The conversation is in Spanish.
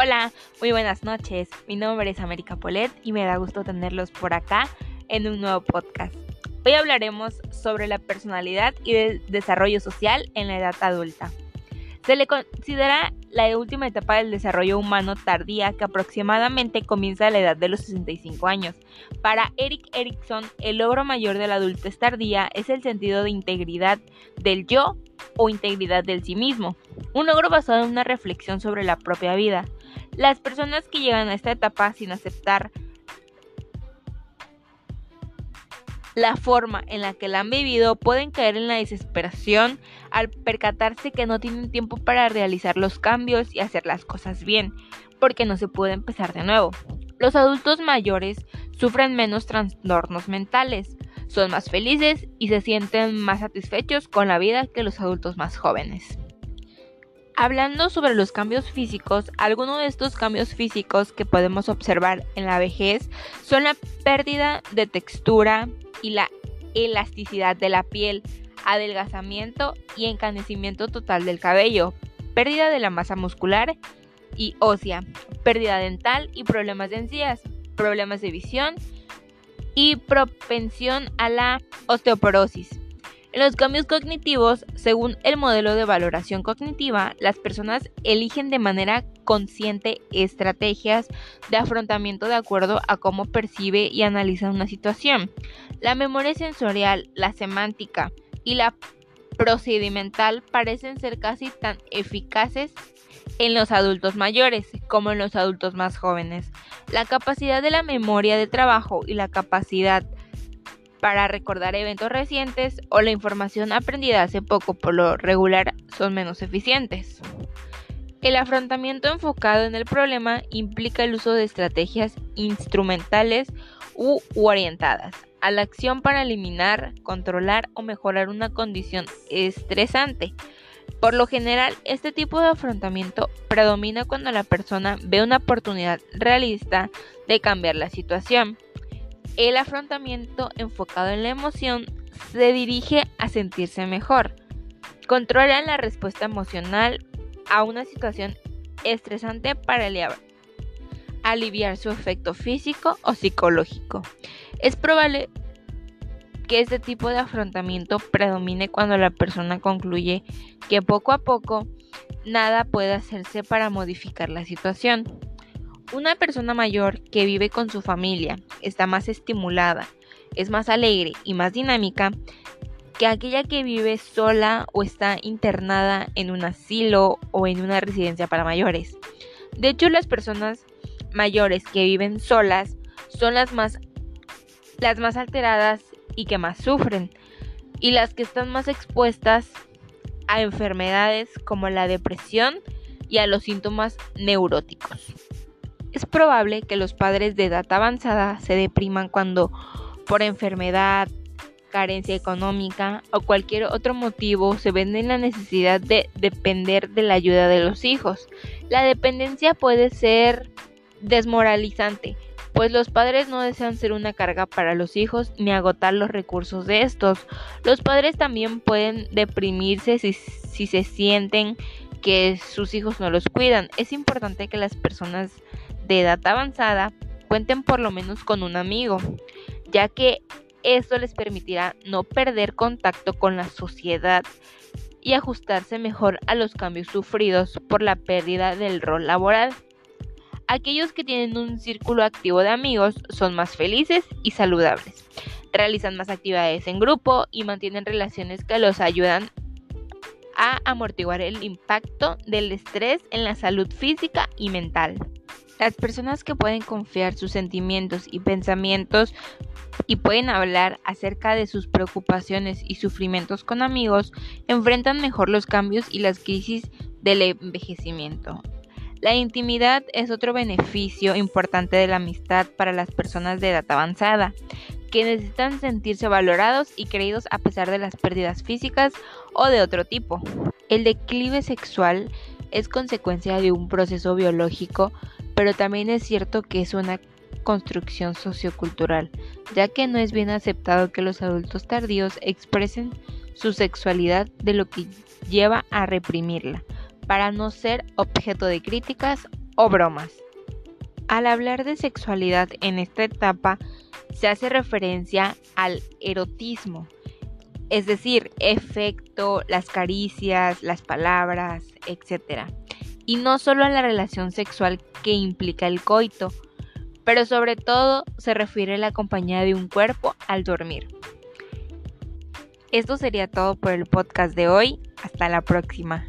Hola, muy buenas noches. Mi nombre es América Polet y me da gusto tenerlos por acá en un nuevo podcast. Hoy hablaremos sobre la personalidad y el desarrollo social en la edad adulta. Se le considera la última etapa del desarrollo humano tardía que aproximadamente comienza a la edad de los 65 años. Para Eric Erickson, el logro mayor de la adultez tardía es el sentido de integridad del yo o integridad del sí mismo, un logro basado en una reflexión sobre la propia vida. Las personas que llegan a esta etapa sin aceptar la forma en la que la han vivido pueden caer en la desesperación al percatarse que no tienen tiempo para realizar los cambios y hacer las cosas bien, porque no se puede empezar de nuevo. Los adultos mayores sufren menos trastornos mentales, son más felices y se sienten más satisfechos con la vida que los adultos más jóvenes. Hablando sobre los cambios físicos, algunos de estos cambios físicos que podemos observar en la vejez son la pérdida de textura y la elasticidad de la piel, adelgazamiento y encanecimiento total del cabello, pérdida de la masa muscular y ósea, pérdida dental y problemas de encías, problemas de visión y propensión a la osteoporosis. En los cambios cognitivos, según el modelo de valoración cognitiva, las personas eligen de manera consciente estrategias de afrontamiento de acuerdo a cómo percibe y analiza una situación. La memoria sensorial, la semántica y la procedimental parecen ser casi tan eficaces en los adultos mayores como en los adultos más jóvenes. La capacidad de la memoria de trabajo y la capacidad para recordar eventos recientes o la información aprendida hace poco por lo regular son menos eficientes. El afrontamiento enfocado en el problema implica el uso de estrategias instrumentales u orientadas a la acción para eliminar, controlar o mejorar una condición estresante. Por lo general, este tipo de afrontamiento predomina cuando la persona ve una oportunidad realista de cambiar la situación. El afrontamiento enfocado en la emoción se dirige a sentirse mejor. Controla la respuesta emocional a una situación estresante para aliviar su efecto físico o psicológico. Es probable que este tipo de afrontamiento predomine cuando la persona concluye que poco a poco nada puede hacerse para modificar la situación. Una persona mayor que vive con su familia está más estimulada, es más alegre y más dinámica que aquella que vive sola o está internada en un asilo o en una residencia para mayores. De hecho, las personas mayores que viven solas son las más las más alteradas y que más sufren y las que están más expuestas a enfermedades como la depresión y a los síntomas neuróticos. Es probable que los padres de edad avanzada se depriman cuando por enfermedad, carencia económica o cualquier otro motivo se ven en la necesidad de depender de la ayuda de los hijos. La dependencia puede ser desmoralizante, pues los padres no desean ser una carga para los hijos ni agotar los recursos de estos. Los padres también pueden deprimirse si, si se sienten que sus hijos no los cuidan. Es importante que las personas de edad avanzada cuenten por lo menos con un amigo, ya que esto les permitirá no perder contacto con la sociedad y ajustarse mejor a los cambios sufridos por la pérdida del rol laboral. Aquellos que tienen un círculo activo de amigos son más felices y saludables, realizan más actividades en grupo y mantienen relaciones que los ayudan a amortiguar el impacto del estrés en la salud física y mental. Las personas que pueden confiar sus sentimientos y pensamientos y pueden hablar acerca de sus preocupaciones y sufrimientos con amigos enfrentan mejor los cambios y las crisis del envejecimiento. La intimidad es otro beneficio importante de la amistad para las personas de edad avanzada, que necesitan sentirse valorados y creídos a pesar de las pérdidas físicas o de otro tipo. El declive sexual es consecuencia de un proceso biológico pero también es cierto que es una construcción sociocultural, ya que no es bien aceptado que los adultos tardíos expresen su sexualidad de lo que lleva a reprimirla, para no ser objeto de críticas o bromas. Al hablar de sexualidad en esta etapa, se hace referencia al erotismo, es decir, efecto, las caricias, las palabras, etc. Y no solo a la relación sexual que implica el coito, pero sobre todo se refiere a la compañía de un cuerpo al dormir. Esto sería todo por el podcast de hoy. Hasta la próxima.